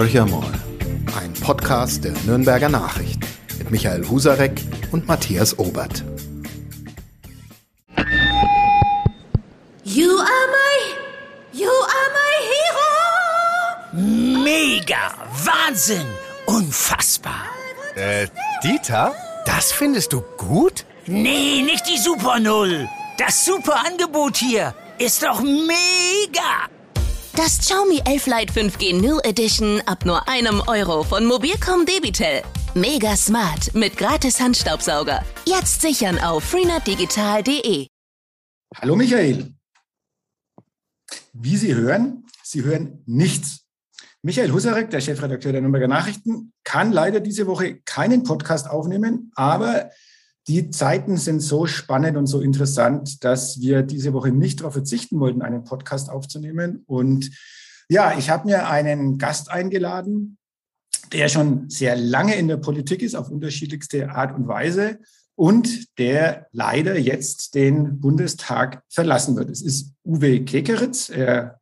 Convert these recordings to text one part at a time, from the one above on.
Horcher mal. Ein Podcast der Nürnberger Nachrichten mit Michael Husarek und Matthias Obert. You are my, you are my hero. Mega, Wahnsinn, unfassbar. Äh, Dieter, das findest du gut? Nee, nicht die Super Null. Das super Angebot hier ist doch mega. Das Xiaomi 11 Lite 5G New Edition ab nur einem Euro von Mobilcom Debitel. Mega smart mit gratis Handstaubsauger. Jetzt sichern auf freenetdigital.de. Hallo Michael. Wie Sie hören, Sie hören nichts. Michael Husarek, der Chefredakteur der Nürnberger Nachrichten, kann leider diese Woche keinen Podcast aufnehmen, aber die Zeiten sind so spannend und so interessant, dass wir diese Woche nicht darauf verzichten wollten, einen Podcast aufzunehmen. Und ja, ich habe mir einen Gast eingeladen, der schon sehr lange in der Politik ist, auf unterschiedlichste Art und Weise und der leider jetzt den Bundestag verlassen wird. Es ist Uwe Kekeritz. Er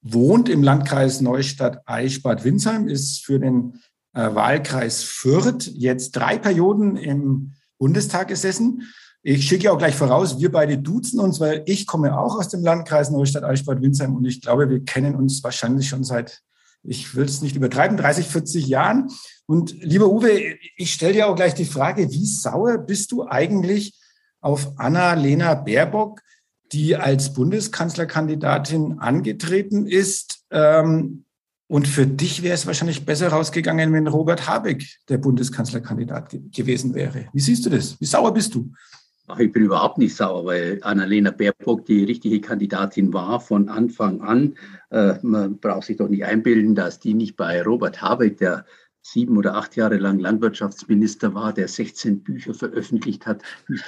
wohnt im Landkreis Neustadt-Eichbad-Winsheim, ist für den äh, Wahlkreis Fürth jetzt drei Perioden im Bundestag gesessen. Ich schicke auch gleich voraus, wir beide duzen uns, weil ich komme auch aus dem Landkreis Neustadt-Eichbad-Windsheim und ich glaube, wir kennen uns wahrscheinlich schon seit, ich will es nicht übertreiben, 30, 40 Jahren. Und lieber Uwe, ich stelle dir auch gleich die Frage, wie sauer bist du eigentlich auf Anna-Lena Baerbock, die als Bundeskanzlerkandidatin angetreten ist? Ähm, und für dich wäre es wahrscheinlich besser rausgegangen, wenn Robert Habeck der Bundeskanzlerkandidat ge gewesen wäre. Wie siehst du das? Wie sauer bist du? Ach, ich bin überhaupt nicht sauer, weil Annalena Baerbock die richtige Kandidatin war von Anfang an. Äh, man braucht sich doch nicht einbilden, dass die nicht bei Robert Habeck, der sieben oder acht Jahre lang Landwirtschaftsminister war, der 16 Bücher veröffentlicht hat,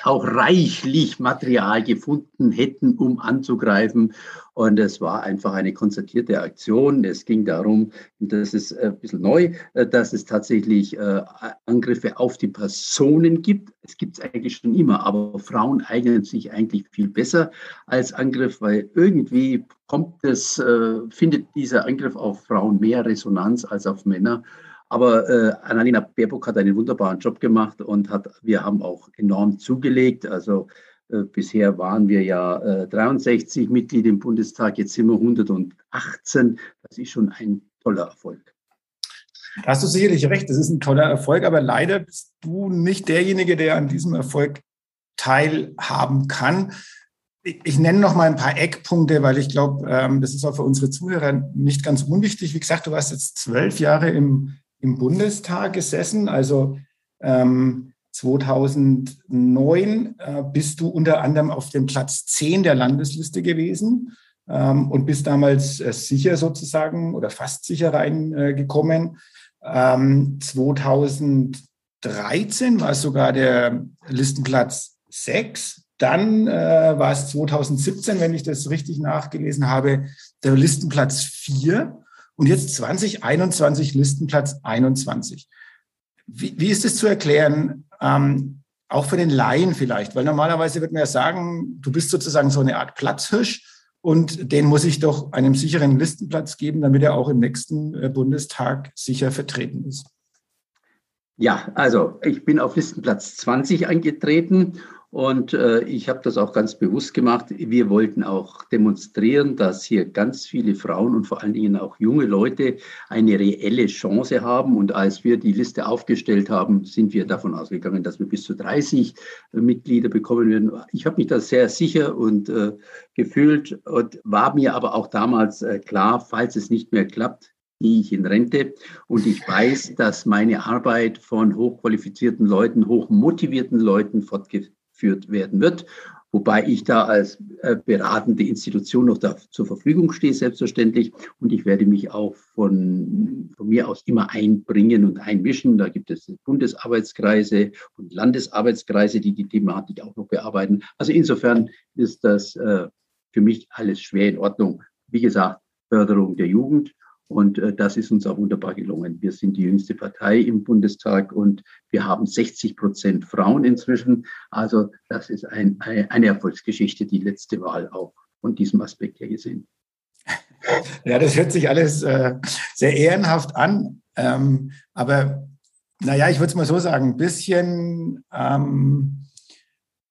auch reichlich Material gefunden hätten, um anzugreifen. Und es war einfach eine konzertierte Aktion. Es ging darum, und das ist ein bisschen neu, dass es tatsächlich äh, Angriffe auf die Personen gibt. Es gibt es eigentlich schon immer, aber Frauen eignen sich eigentlich viel besser als Angriff, weil irgendwie kommt es, äh, findet dieser Angriff auf Frauen mehr Resonanz als auf Männer. Aber äh, Annalena Baerbock hat einen wunderbaren Job gemacht und hat, wir haben auch enorm zugelegt. Also äh, bisher waren wir ja äh, 63 Mitglieder im Bundestag, jetzt sind wir 118. Das ist schon ein toller Erfolg. Da hast du sicherlich recht, das ist ein toller Erfolg, aber leider bist du nicht derjenige, der an diesem Erfolg teilhaben kann. Ich nenne noch mal ein paar Eckpunkte, weil ich glaube, ähm, das ist auch für unsere Zuhörer nicht ganz unwichtig. Wie gesagt, du warst jetzt zwölf Jahre im im Bundestag gesessen. Also ähm, 2009 äh, bist du unter anderem auf dem Platz 10 der Landesliste gewesen ähm, und bist damals äh, sicher sozusagen oder fast sicher reingekommen. Äh, ähm, 2013 war es sogar der Listenplatz 6. Dann äh, war es 2017, wenn ich das richtig nachgelesen habe, der Listenplatz 4 und jetzt 2021 Listenplatz 21. Wie, wie ist es zu erklären, ähm, auch für den Laien vielleicht? Weil normalerweise wird man ja sagen, du bist sozusagen so eine Art Platzhirsch und den muss ich doch einen sicheren Listenplatz geben, damit er auch im nächsten äh, Bundestag sicher vertreten ist. Ja, also ich bin auf Listenplatz 20 angetreten und äh, ich habe das auch ganz bewusst gemacht. Wir wollten auch demonstrieren, dass hier ganz viele Frauen und vor allen Dingen auch junge Leute eine reelle Chance haben. Und als wir die Liste aufgestellt haben, sind wir davon ausgegangen, dass wir bis zu 30 äh, Mitglieder bekommen werden. Ich habe mich da sehr sicher und äh, gefühlt und war mir aber auch damals äh, klar, falls es nicht mehr klappt, gehe ich in Rente. Und ich weiß, dass meine Arbeit von hochqualifizierten Leuten, hochmotivierten Leuten fortgeführt durchgeführt werden wird. Wobei ich da als äh, beratende Institution noch da zur Verfügung stehe, selbstverständlich. Und ich werde mich auch von, von mir aus immer einbringen und einmischen. Da gibt es Bundesarbeitskreise und Landesarbeitskreise, die die Thematik auch noch bearbeiten. Also insofern ist das äh, für mich alles schwer in Ordnung. Wie gesagt, Förderung der Jugend und äh, das ist uns auch wunderbar gelungen. Wir sind die jüngste Partei im Bundestag und wir haben 60 Prozent Frauen inzwischen. Also das ist ein, eine Erfolgsgeschichte, die letzte Wahl auch von diesem Aspekt her gesehen. Ja, das hört sich alles äh, sehr ehrenhaft an. Ähm, aber naja, ich würde es mal so sagen, ein bisschen, ähm,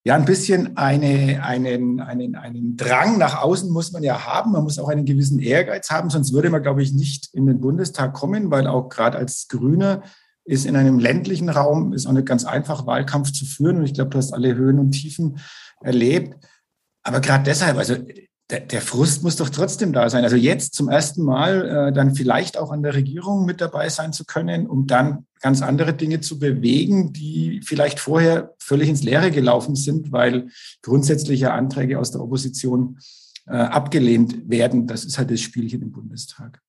ja, ein bisschen eine, einen, einen, einen Drang nach außen muss man ja haben. Man muss auch einen gewissen Ehrgeiz haben, sonst würde man, glaube ich, nicht in den Bundestag kommen, weil auch gerade als Grüne ist in einem ländlichen Raum, ist auch nicht ganz einfach, Wahlkampf zu führen. Und ich glaube, du hast alle Höhen und Tiefen erlebt. Aber gerade deshalb, also der, der, Frust muss doch trotzdem da sein. Also jetzt zum ersten Mal äh, dann vielleicht auch an der Regierung mit dabei sein zu können, um dann ganz andere Dinge zu bewegen, die vielleicht vorher völlig ins Leere gelaufen sind, weil grundsätzliche Anträge aus der Opposition äh, abgelehnt werden. Das ist halt das Spielchen im Bundestag.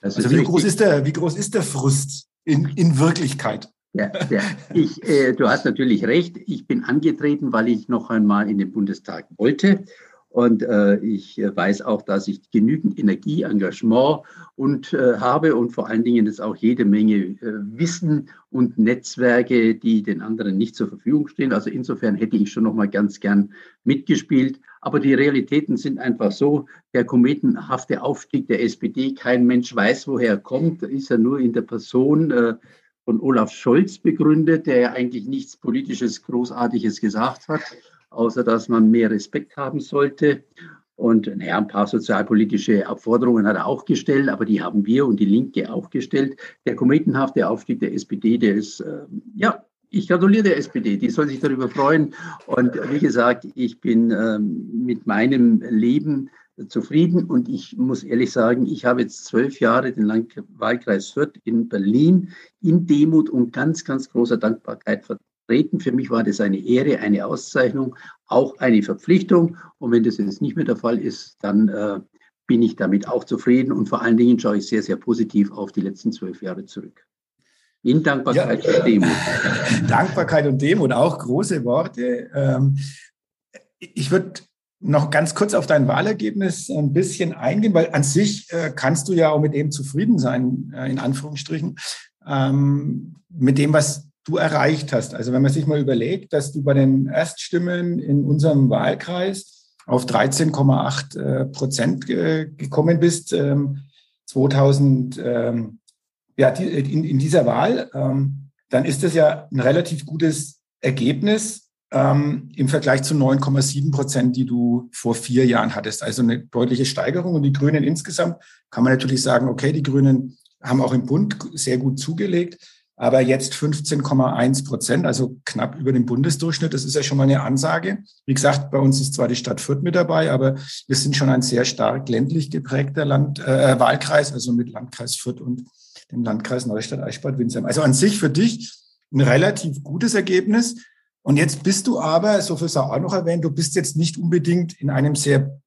Also wie groß, ist der, wie groß ist der Frust in, in Wirklichkeit? Ja, ja. Ich, äh, du hast natürlich recht. Ich bin angetreten, weil ich noch einmal in den Bundestag wollte und äh, ich äh, weiß auch, dass ich genügend Energie, Engagement und äh, habe und vor allen Dingen ist auch jede Menge äh, Wissen und Netzwerke, die den anderen nicht zur Verfügung stehen. Also insofern hätte ich schon noch mal ganz gern mitgespielt. Aber die Realitäten sind einfach so: Der kometenhafte Aufstieg der SPD, kein Mensch weiß, woher er kommt, ist ja nur in der Person äh, von Olaf Scholz begründet, der ja eigentlich nichts Politisches Großartiges gesagt hat außer dass man mehr Respekt haben sollte. Und naja, ein paar sozialpolitische Abforderungen hat er auch gestellt, aber die haben wir und die Linke auch gestellt. Der kometenhafte Aufstieg der SPD, der ist, äh, ja, ich gratuliere der SPD, die soll sich darüber freuen. Und wie gesagt, ich bin ähm, mit meinem Leben zufrieden und ich muss ehrlich sagen, ich habe jetzt zwölf Jahre den Land Wahlkreis Fürth in Berlin in Demut und ganz, ganz großer Dankbarkeit treten. Für mich war das eine Ehre, eine Auszeichnung, auch eine Verpflichtung. Und wenn das jetzt nicht mehr der Fall ist, dann äh, bin ich damit auch zufrieden. Und vor allen Dingen schaue ich sehr, sehr positiv auf die letzten zwölf Jahre zurück. In Dankbarkeit ja. und Demut. Dankbarkeit und Demut, auch große Worte. Ähm, ich würde noch ganz kurz auf dein Wahlergebnis ein bisschen eingehen, weil an sich äh, kannst du ja auch mit dem zufrieden sein, äh, in Anführungsstrichen, ähm, mit dem, was du erreicht hast. Also wenn man sich mal überlegt, dass du bei den Erststimmen in unserem Wahlkreis auf 13,8 äh, Prozent gekommen bist, 2000, ähm, ähm, ja, in, in dieser Wahl, ähm, dann ist das ja ein relativ gutes Ergebnis im Vergleich zu 9,7 Prozent, die du vor vier Jahren hattest. Also eine deutliche Steigerung. Und die Grünen insgesamt kann man natürlich sagen, okay, die Grünen haben auch im Bund sehr gut zugelegt aber jetzt 15,1 Prozent, also knapp über dem Bundesdurchschnitt. Das ist ja schon mal eine Ansage. Wie gesagt, bei uns ist zwar die Stadt Fürth mit dabei, aber wir sind schon ein sehr stark ländlich geprägter Land, äh, Wahlkreis, also mit Landkreis Fürth und dem Landkreis Neustadt Eichbad Windsheim. Also an sich für dich ein relativ gutes Ergebnis. Und jetzt bist du aber, so viel sei auch noch erwähnt, du bist jetzt nicht unbedingt in einem sehr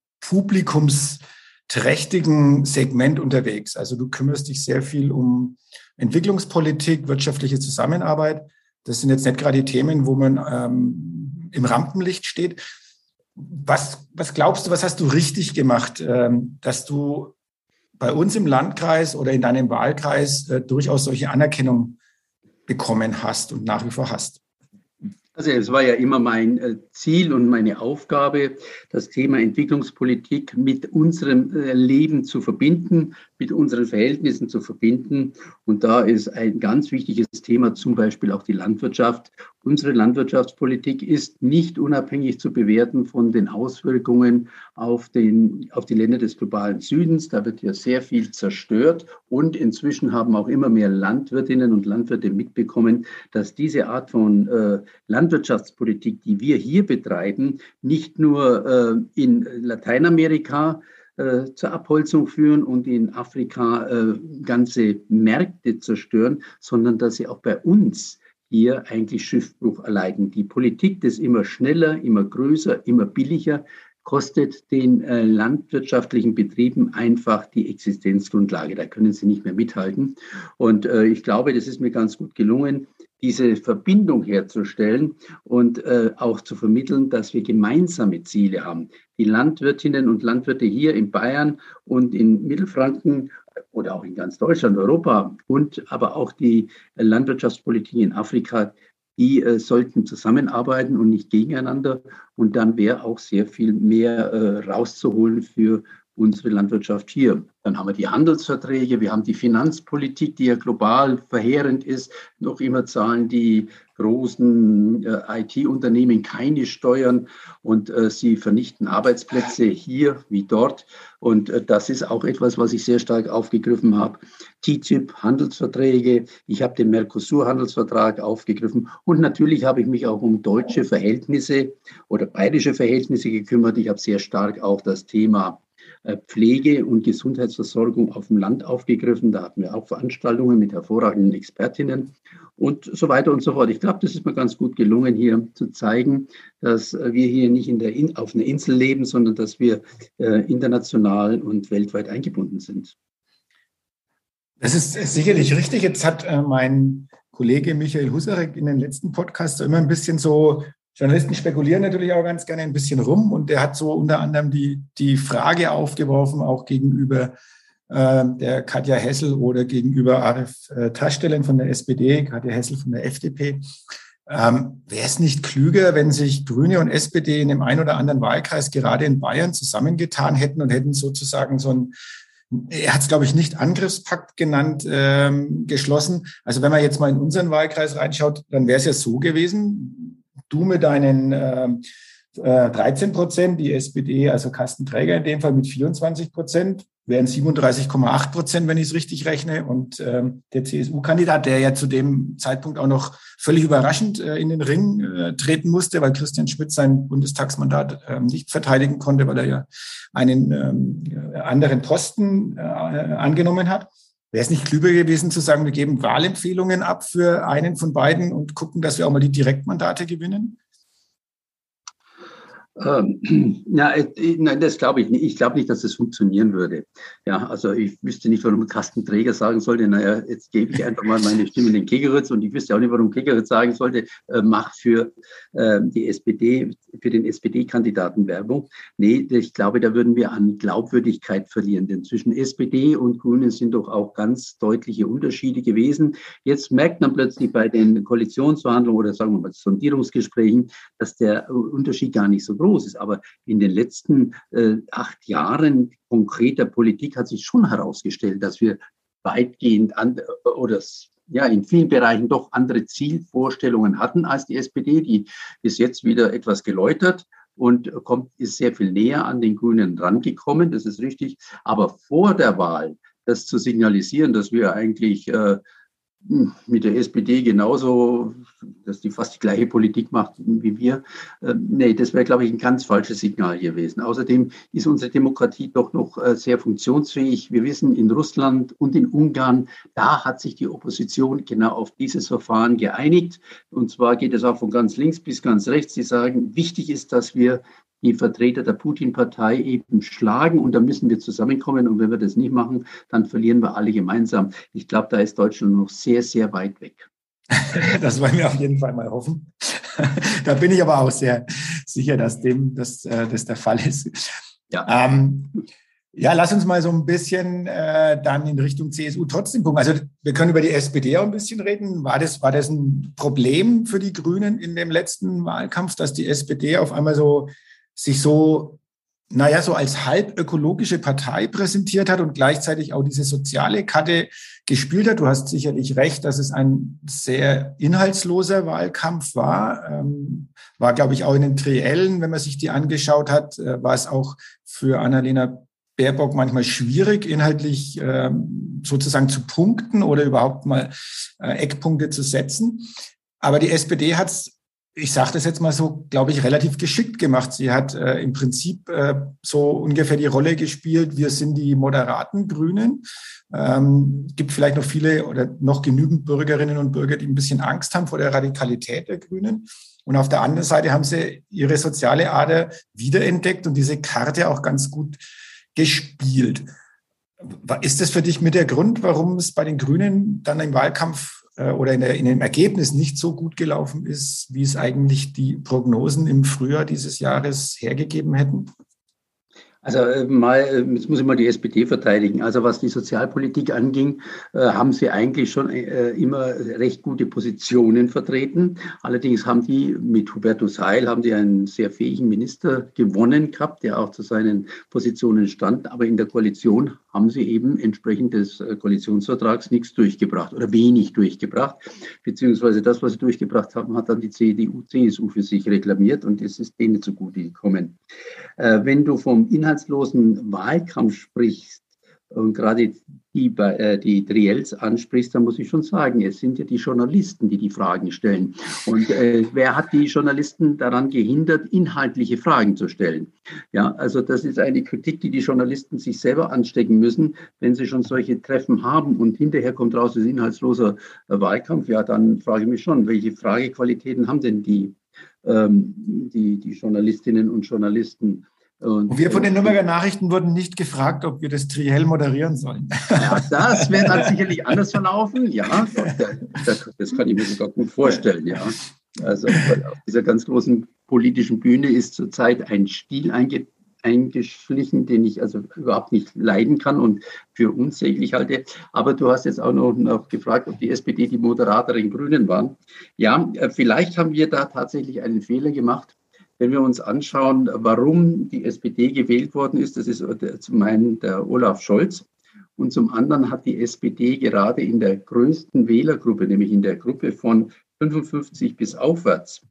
publikumsträchtigen Segment unterwegs. Also du kümmerst dich sehr viel um Entwicklungspolitik, wirtschaftliche Zusammenarbeit. Das sind jetzt nicht gerade die Themen, wo man ähm, im Rampenlicht steht. Was, was glaubst du, was hast du richtig gemacht, ähm, dass du bei uns im Landkreis oder in deinem Wahlkreis äh, durchaus solche Anerkennung bekommen hast und nach wie vor hast? Also es war ja immer mein äh, Ziel und meine Aufgabe, das Thema Entwicklungspolitik mit unserem äh, Leben zu verbinden, mit unseren Verhältnissen zu verbinden. Und da ist ein ganz wichtiges Thema zum Beispiel auch die Landwirtschaft. Unsere Landwirtschaftspolitik ist nicht unabhängig zu bewerten von den Auswirkungen auf, den, auf die Länder des globalen Südens. Da wird ja sehr viel zerstört. Und inzwischen haben auch immer mehr Landwirtinnen und Landwirte mitbekommen, dass diese Art von äh, Landwirtschaftspolitik, die wir hier betreiben, nicht nur äh, in Lateinamerika äh, zur Abholzung führen und in Afrika äh, ganze Märkte zerstören, sondern dass sie auch bei uns hier eigentlich Schiffbruch erleiden. Die Politik des immer schneller, immer größer, immer billiger kostet den äh, landwirtschaftlichen Betrieben einfach die Existenzgrundlage. Da können sie nicht mehr mithalten. Und ich glaube, das ist mir ganz gut gelungen, diese Verbindung herzustellen und äh, auch zu vermitteln, dass wir gemeinsame Ziele haben. Die Landwirtinnen und Landwirte hier in Bayern und in Mittelfranken oder auch in ganz Deutschland, Europa und aber auch die Landwirtschaftspolitik in Afrika, die äh, sollten zusammenarbeiten und nicht gegeneinander. Und dann wäre auch sehr viel mehr äh, rauszuholen für unsere Landwirtschaft hier. Dann haben wir die Handelsverträge, wir haben die Finanzpolitik, die ja global verheerend ist. Noch immer zahlen die großen äh, IT-Unternehmen keine Steuern und äh, sie vernichten Arbeitsplätze hier wie dort. Und äh, das ist auch etwas, was ich sehr stark aufgegriffen habe. TTIP, Handelsverträge, ich habe den Mercosur-Handelsvertrag aufgegriffen und natürlich habe ich mich auch um deutsche Verhältnisse oder bayerische Verhältnisse gekümmert. Ich habe sehr stark auch das Thema Pflege und Gesundheitsversorgung auf dem Land aufgegriffen. Da hatten wir auch Veranstaltungen mit hervorragenden Expertinnen und so weiter und so fort. Ich glaube, das ist mir ganz gut gelungen, hier zu zeigen, dass wir hier nicht in der in, auf einer Insel leben, sondern dass wir äh, international und weltweit eingebunden sind. Das ist sicherlich richtig. Jetzt hat äh, mein Kollege Michael Husarek in den letzten Podcasts immer ein bisschen so Journalisten spekulieren natürlich auch ganz gerne ein bisschen rum und der hat so unter anderem die, die Frage aufgeworfen, auch gegenüber äh, der Katja Hessel oder gegenüber Arif äh, Taschstellen von der SPD, Katja Hessel von der FDP. Ähm, Wäre es nicht klüger, wenn sich Grüne und SPD in dem einen oder anderen Wahlkreis gerade in Bayern zusammengetan hätten und hätten sozusagen so ein er hat es, glaube ich, nicht Angriffspakt genannt, ähm, geschlossen. Also wenn man jetzt mal in unseren Wahlkreis reinschaut, dann wäre es ja so gewesen, du mit deinen äh, 13 Prozent, die SPD, also Kastenträger in dem Fall mit 24 Prozent, wären 37,8 Prozent, wenn ich es richtig rechne. Und ähm, der CSU-Kandidat, der ja zu dem Zeitpunkt auch noch völlig überraschend äh, in den Ring äh, treten musste, weil Christian Schmidt sein Bundestagsmandat äh, nicht verteidigen konnte, weil er ja einen ähm, anderen Posten äh, angenommen hat. Wäre es nicht klüger gewesen zu sagen, wir geben Wahlempfehlungen ab für einen von beiden und gucken, dass wir auch mal die Direktmandate gewinnen? Ähm, ja, nein, das glaube ich nicht. Ich glaube nicht, dass das funktionieren würde. Ja, also ich wüsste nicht, warum Carsten Träger sagen sollte, naja, jetzt gebe ich einfach mal meine Stimme in den Kegeritz und ich wüsste auch nicht, warum Kegeritz sagen sollte, äh, mach für äh, die SPD, für den SPD-Kandidaten Werbung. Nee, ich glaube, da würden wir an Glaubwürdigkeit verlieren, denn zwischen SPD und Grünen sind doch auch ganz deutliche Unterschiede gewesen. Jetzt merkt man plötzlich bei den Koalitionsverhandlungen oder sagen wir mal Sondierungsgesprächen, dass der Unterschied gar nicht so groß ist. Aber in den letzten äh, acht Jahren konkreter Politik hat sich schon herausgestellt, dass wir weitgehend an, oder ja, in vielen Bereichen doch andere Zielvorstellungen hatten als die SPD. Die ist jetzt wieder etwas geläutert und kommt, ist sehr viel näher an den Grünen rangekommen. Das ist richtig. Aber vor der Wahl das zu signalisieren, dass wir eigentlich äh, mit der SPD genauso, dass die fast die gleiche Politik macht wie wir. Ähm, nee, das wäre, glaube ich, ein ganz falsches Signal gewesen. Außerdem ist unsere Demokratie doch noch äh, sehr funktionsfähig. Wir wissen, in Russland und in Ungarn, da hat sich die Opposition genau auf dieses Verfahren geeinigt. Und zwar geht es auch von ganz links bis ganz rechts. Sie sagen, wichtig ist, dass wir die Vertreter der Putin-Partei eben schlagen und da müssen wir zusammenkommen und wenn wir das nicht machen, dann verlieren wir alle gemeinsam. Ich glaube, da ist Deutschland noch sehr, sehr weit weg. Das wollen wir auf jeden Fall mal hoffen. Da bin ich aber auch sehr sicher, dass dem dass, äh, das der Fall ist. Ja. Ähm, ja, lass uns mal so ein bisschen äh, dann in Richtung CSU trotzdem gucken. Also wir können über die SPD auch ein bisschen reden. War das, war das ein Problem für die Grünen in dem letzten Wahlkampf, dass die SPD auf einmal so sich so, naja, so als halb ökologische Partei präsentiert hat und gleichzeitig auch diese soziale Karte gespielt hat. Du hast sicherlich recht, dass es ein sehr inhaltsloser Wahlkampf war. Ähm, war, glaube ich, auch in den Triellen, wenn man sich die angeschaut hat, äh, war es auch für Annalena Baerbock manchmal schwierig, inhaltlich ähm, sozusagen zu punkten oder überhaupt mal äh, Eckpunkte zu setzen. Aber die SPD hat es ich sage das jetzt mal so, glaube ich, relativ geschickt gemacht. Sie hat äh, im Prinzip äh, so ungefähr die Rolle gespielt, wir sind die moderaten Grünen. Ähm, gibt vielleicht noch viele oder noch genügend Bürgerinnen und Bürger, die ein bisschen Angst haben vor der Radikalität der Grünen. Und auf der anderen Seite haben sie ihre soziale Ader wiederentdeckt und diese Karte auch ganz gut gespielt. Ist das für dich mit der Grund, warum es bei den Grünen dann im Wahlkampf äh, oder in, der, in dem Ergebnis nicht so gut gelaufen ist, wie es eigentlich die Prognosen im Frühjahr dieses Jahres hergegeben hätten? Also äh, mal, äh, jetzt muss ich mal die SPD verteidigen. Also was die Sozialpolitik anging, äh, haben sie eigentlich schon immer recht gute Positionen vertreten. Allerdings haben die mit Hubertus Heil haben die einen sehr fähigen Minister gewonnen gehabt, der auch zu seinen Positionen stand. Aber in der Koalition haben sie eben entsprechend des Koalitionsvertrags nichts durchgebracht oder wenig durchgebracht. Beziehungsweise das, was sie durchgebracht haben, hat dann die CDU, CSU für sich reklamiert und es ist denen zugute gekommen. Wenn du vom Inhalt inhaltslosen Wahlkampf sprichst und gerade die, äh, die Triels ansprichst, dann muss ich schon sagen, es sind ja die Journalisten, die die Fragen stellen. Und äh, wer hat die Journalisten daran gehindert, inhaltliche Fragen zu stellen? Ja, also das ist eine Kritik, die die Journalisten sich selber anstecken müssen, wenn sie schon solche Treffen haben und hinterher kommt raus, es ist inhaltsloser Wahlkampf. Ja, dann frage ich mich schon, welche Fragequalitäten haben denn die, ähm, die, die Journalistinnen und Journalisten? Und, wir von den Nürnberger Nachrichten wurden nicht gefragt, ob wir das Triell moderieren sollen. Ja, das wäre dann sicherlich anders verlaufen. Ja, das kann ich mir sogar gut vorstellen. Ja, also auf dieser ganz großen politischen Bühne ist zurzeit ein Stil einge eingeschlichen, den ich also überhaupt nicht leiden kann und für unsäglich halte. Aber du hast jetzt auch noch, noch gefragt, ob die SPD die Moderatorin Grünen waren. Ja, äh, vielleicht haben wir da tatsächlich einen Fehler gemacht wenn wir uns anschauen, warum die SPD gewählt worden ist, das ist zum einen der Olaf Scholz und zum anderen hat die SPD gerade in der größten Wählergruppe, nämlich in der Gruppe von 55 bis aufwärts,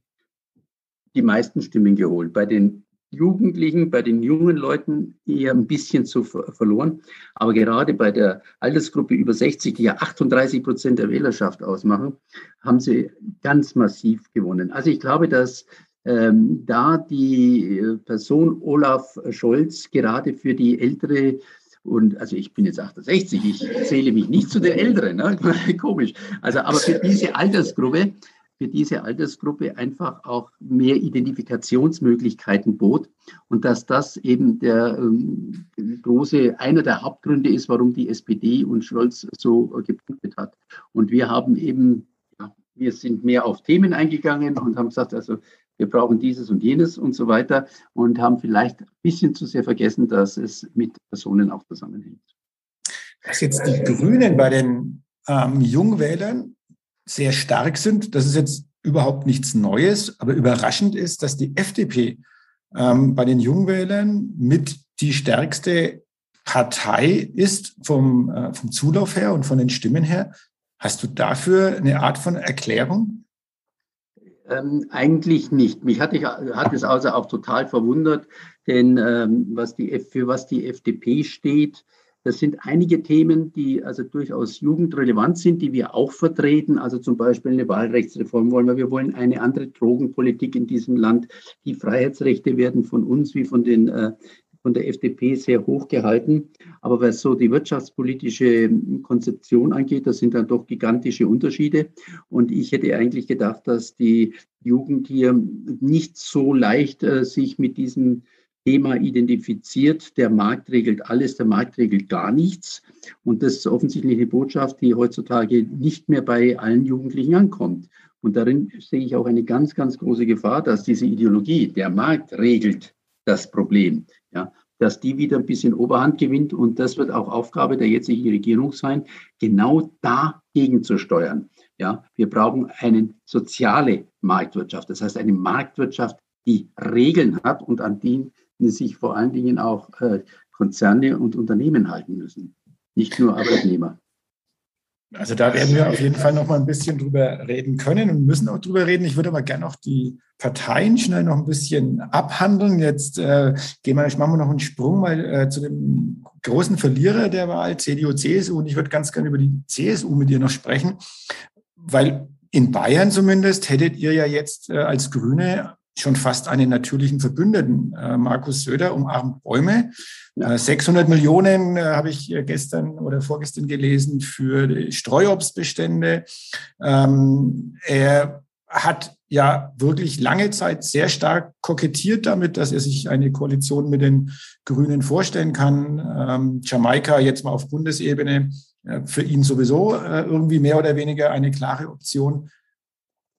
die meisten Stimmen geholt. Bei den Jugendlichen, bei den jungen Leuten eher ein bisschen zu verloren. Aber gerade bei der Altersgruppe über 60, die ja 38 Prozent der Wählerschaft ausmachen, haben sie ganz massiv gewonnen. Also ich glaube, dass ähm, da die äh, Person Olaf Scholz gerade für die ältere und also ich bin jetzt 68, ich zähle mich nicht zu der Älteren, ne? komisch. Also aber für diese Altersgruppe, für diese Altersgruppe einfach auch mehr Identifikationsmöglichkeiten bot und dass das eben der ähm, große, einer der Hauptgründe ist, warum die SPD und Scholz so gepunktet hat. Und wir haben eben, ja, wir sind mehr auf Themen eingegangen und haben gesagt, also wir brauchen dieses und jenes und so weiter und haben vielleicht ein bisschen zu sehr vergessen, dass es mit Personen auch zusammenhängt. Dass jetzt die Grünen bei den ähm, Jungwählern sehr stark sind, das ist jetzt überhaupt nichts Neues, aber überraschend ist, dass die FDP ähm, bei den Jungwählern mit die stärkste Partei ist vom, äh, vom Zulauf her und von den Stimmen her. Hast du dafür eine Art von Erklärung? Ähm, eigentlich nicht. Mich hat, ich, hat es also auch total verwundert, denn ähm, was die, für was die FDP steht, das sind einige Themen, die also durchaus jugendrelevant sind, die wir auch vertreten. Also zum Beispiel eine Wahlrechtsreform wollen wir. Wir wollen eine andere Drogenpolitik in diesem Land. Die Freiheitsrechte werden von uns wie von den äh, von der FDP sehr hoch gehalten. Aber was so die wirtschaftspolitische Konzeption angeht, das sind dann doch gigantische Unterschiede. Und ich hätte eigentlich gedacht, dass die Jugend hier nicht so leicht äh, sich mit diesem Thema identifiziert. Der Markt regelt alles, der Markt regelt gar nichts. Und das ist offensichtlich eine Botschaft, die heutzutage nicht mehr bei allen Jugendlichen ankommt. Und darin sehe ich auch eine ganz, ganz große Gefahr, dass diese Ideologie, der Markt regelt das Problem, ja, dass die wieder ein bisschen Oberhand gewinnt. Und das wird auch Aufgabe der jetzigen Regierung sein, genau dagegen zu steuern. Ja, wir brauchen eine soziale Marktwirtschaft, das heißt eine Marktwirtschaft, die Regeln hat und an die sich vor allen Dingen auch äh, Konzerne und Unternehmen halten müssen, nicht nur Arbeitnehmer. Also da werden wir auf jeden Fall noch mal ein bisschen drüber reden können und müssen auch drüber reden. Ich würde aber gerne auch die Parteien schnell noch ein bisschen abhandeln. Jetzt äh, gehen wir, machen wir noch einen Sprung mal äh, zu dem großen Verlierer der Wahl, CDU, CSU. Und ich würde ganz gerne über die CSU mit dir noch sprechen, weil in Bayern zumindest hättet ihr ja jetzt äh, als Grüne schon fast einen natürlichen Verbündeten. Äh, Markus Söder umarmt Bäume. Äh, 600 Millionen äh, habe ich äh, gestern oder vorgestern gelesen für die Streuobstbestände. Ähm, er hat ja wirklich lange Zeit sehr stark kokettiert damit, dass er sich eine Koalition mit den Grünen vorstellen kann. Ähm, Jamaika jetzt mal auf Bundesebene äh, für ihn sowieso äh, irgendwie mehr oder weniger eine klare Option.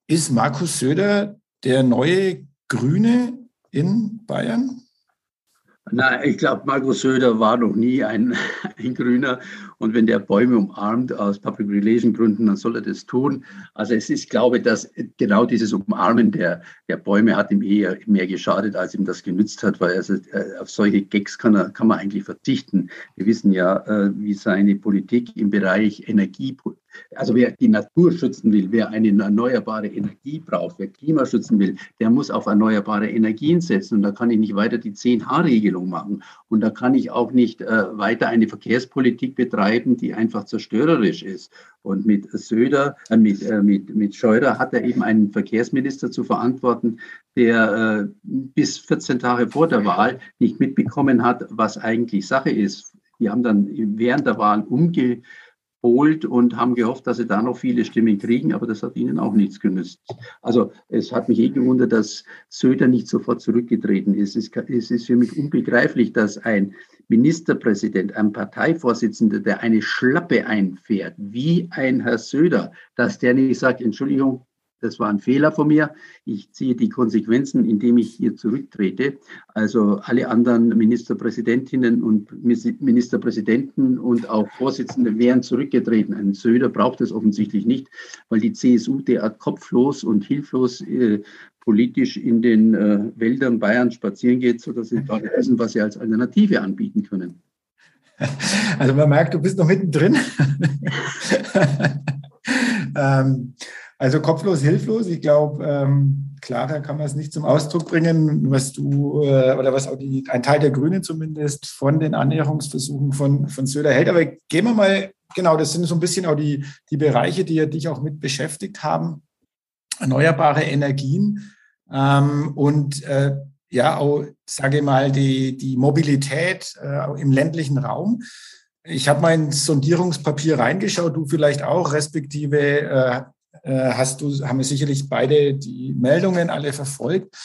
Ist Markus Söder der neue Grüne in Bayern? Nein, ich glaube, Markus Söder war noch nie ein, ein Grüner. Und wenn der Bäume umarmt aus Public Relation Gründen, dann soll er das tun. Also es ist, glaube ich, dass genau dieses Umarmen der, der Bäume hat ihm eher mehr geschadet, als ihm das genützt hat, weil also, äh, auf solche Gags kann, er, kann man eigentlich verzichten. Wir wissen ja, äh, wie seine Politik im Bereich Energie also wer die Natur schützen will, wer eine erneuerbare Energie braucht, wer Klima schützen will, der muss auf erneuerbare Energien setzen. Und da kann ich nicht weiter die 10H-Regelung machen. Und da kann ich auch nicht äh, weiter eine Verkehrspolitik betreiben, die einfach zerstörerisch ist. Und mit Söder, äh, mit, äh, mit, mit Scheurer hat er eben einen Verkehrsminister zu verantworten, der äh, bis 14 Tage vor der Wahl nicht mitbekommen hat, was eigentlich Sache ist. Die haben dann während der Wahl umge geholt und haben gehofft, dass sie da noch viele Stimmen kriegen, aber das hat ihnen auch nichts genützt. Also es hat mich eh gewundert, dass Söder nicht sofort zurückgetreten ist. Es ist für mich unbegreiflich, dass ein Ministerpräsident, ein Parteivorsitzender, der eine Schlappe einfährt, wie ein Herr Söder, dass der nicht sagt, Entschuldigung, das war ein Fehler von mir. Ich ziehe die Konsequenzen, indem ich hier zurücktrete. Also alle anderen Ministerpräsidentinnen und Ministerpräsidenten und auch Vorsitzende wären zurückgetreten. Ein Söder braucht es offensichtlich nicht, weil die CSU derart kopflos und hilflos äh, politisch in den äh, Wäldern Bayern spazieren geht, sodass sie nicht wissen, was sie als Alternative anbieten können. Also man merkt, du bist noch mittendrin. ähm, also kopflos, hilflos. Ich glaube, ähm, klarer kann man es nicht zum Ausdruck bringen, was du äh, oder was auch die, ein Teil der Grünen zumindest von den Annäherungsversuchen von, von Söder hält. Aber gehen wir mal, genau, das sind so ein bisschen auch die, die Bereiche, die ja dich auch mit beschäftigt haben. Erneuerbare Energien ähm, und äh, ja, auch, sage ich mal, die, die Mobilität äh, im ländlichen Raum. Ich habe mein Sondierungspapier reingeschaut, du vielleicht auch, respektive äh, hast du, haben wir sicherlich beide die Meldungen alle verfolgt.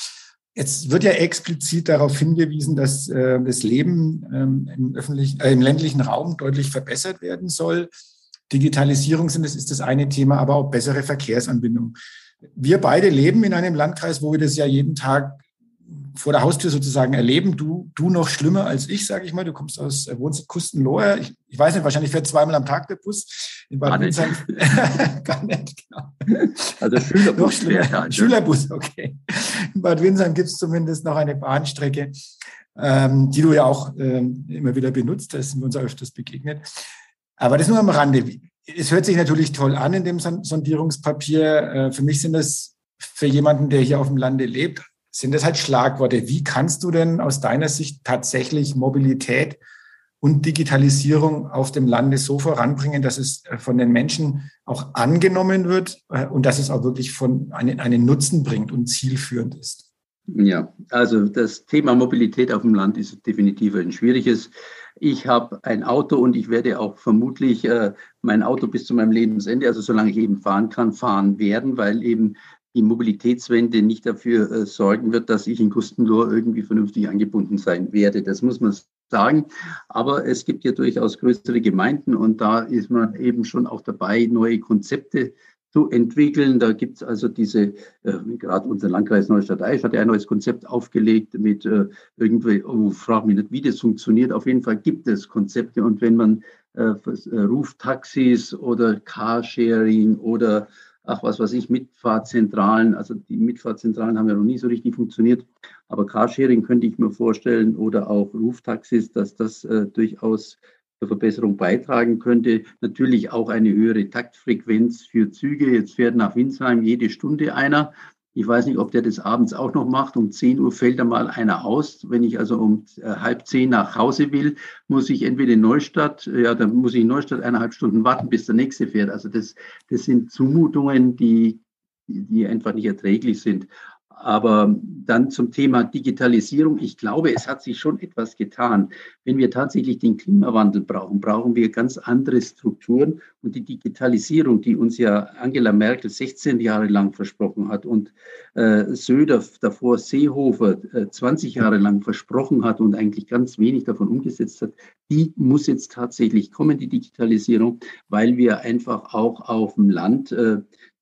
Jetzt wird ja explizit darauf hingewiesen, dass äh, das Leben ähm, im, öffentlichen, äh, im ländlichen Raum deutlich verbessert werden soll. Digitalisierung sind, das ist das eine Thema, aber auch bessere Verkehrsanbindung. Wir beide leben in einem Landkreis, wo wir das ja jeden Tag vor der Haustür sozusagen erleben. Du, du noch schlimmer als ich, sage ich mal. Du kommst aus, äh, wohnst in Kustenlohe. Ich, ich weiß nicht, wahrscheinlich fährt zweimal am Tag der Bus. In Bad nicht. Gar nicht, genau. Also Schülerbus. noch schlimmer. Ja, Schülerbus, okay. In Bad Windsheim gibt es zumindest noch eine Bahnstrecke, ähm, die du ja auch ähm, immer wieder benutzt. Da sind wir uns öfters begegnet. Aber das nur am Rande. Es hört sich natürlich toll an in dem Sondierungspapier. Äh, für mich sind das für jemanden, der hier auf dem Lande lebt, sind das halt Schlagworte. Wie kannst du denn aus deiner Sicht tatsächlich Mobilität und Digitalisierung auf dem Lande so voranbringen, dass es äh, von den Menschen auch angenommen wird äh, und dass es auch wirklich von einen, einen Nutzen bringt und zielführend ist? Ja, also das Thema Mobilität auf dem Land ist definitiv ein schwieriges. Ich habe ein Auto und ich werde auch vermutlich äh, mein Auto bis zu meinem Lebensende, also solange ich eben fahren kann, fahren werden, weil eben die Mobilitätswende nicht dafür äh, sorgen wird, dass ich in Kustenlohr irgendwie vernünftig angebunden sein werde. Das muss man sagen. Aber es gibt ja durchaus größere Gemeinden und da ist man eben schon auch dabei, neue Konzepte zu entwickeln. Da gibt es also diese, äh, gerade unser Landkreis Neustadt-Eisch hat ja ein neues Konzept aufgelegt mit äh, irgendwie, oh, frag mich nicht, wie das funktioniert. Auf jeden Fall gibt es Konzepte und wenn man äh, äh Ruftaxis oder Carsharing oder ach was weiß ich, Mitfahrzentralen, also die Mitfahrzentralen haben ja noch nie so richtig funktioniert, aber Carsharing könnte ich mir vorstellen oder auch Ruftaxis, dass das äh, durchaus zur Verbesserung beitragen könnte. Natürlich auch eine höhere Taktfrequenz für Züge. Jetzt fährt nach Winsheim jede Stunde einer. Ich weiß nicht, ob der das abends auch noch macht. Um 10 Uhr fällt da mal einer aus. Wenn ich also um äh, halb zehn nach Hause will, muss ich entweder in Neustadt, äh, ja, dann muss ich in Neustadt eineinhalb Stunden warten, bis der nächste fährt. Also das, das sind Zumutungen, die, die einfach nicht erträglich sind. Aber dann zum Thema Digitalisierung. Ich glaube, es hat sich schon etwas getan. Wenn wir tatsächlich den Klimawandel brauchen, brauchen wir ganz andere Strukturen. Und die Digitalisierung, die uns ja Angela Merkel 16 Jahre lang versprochen hat und äh, Söder davor Seehofer äh, 20 Jahre lang versprochen hat und eigentlich ganz wenig davon umgesetzt hat, die muss jetzt tatsächlich kommen, die Digitalisierung, weil wir einfach auch auf dem Land äh,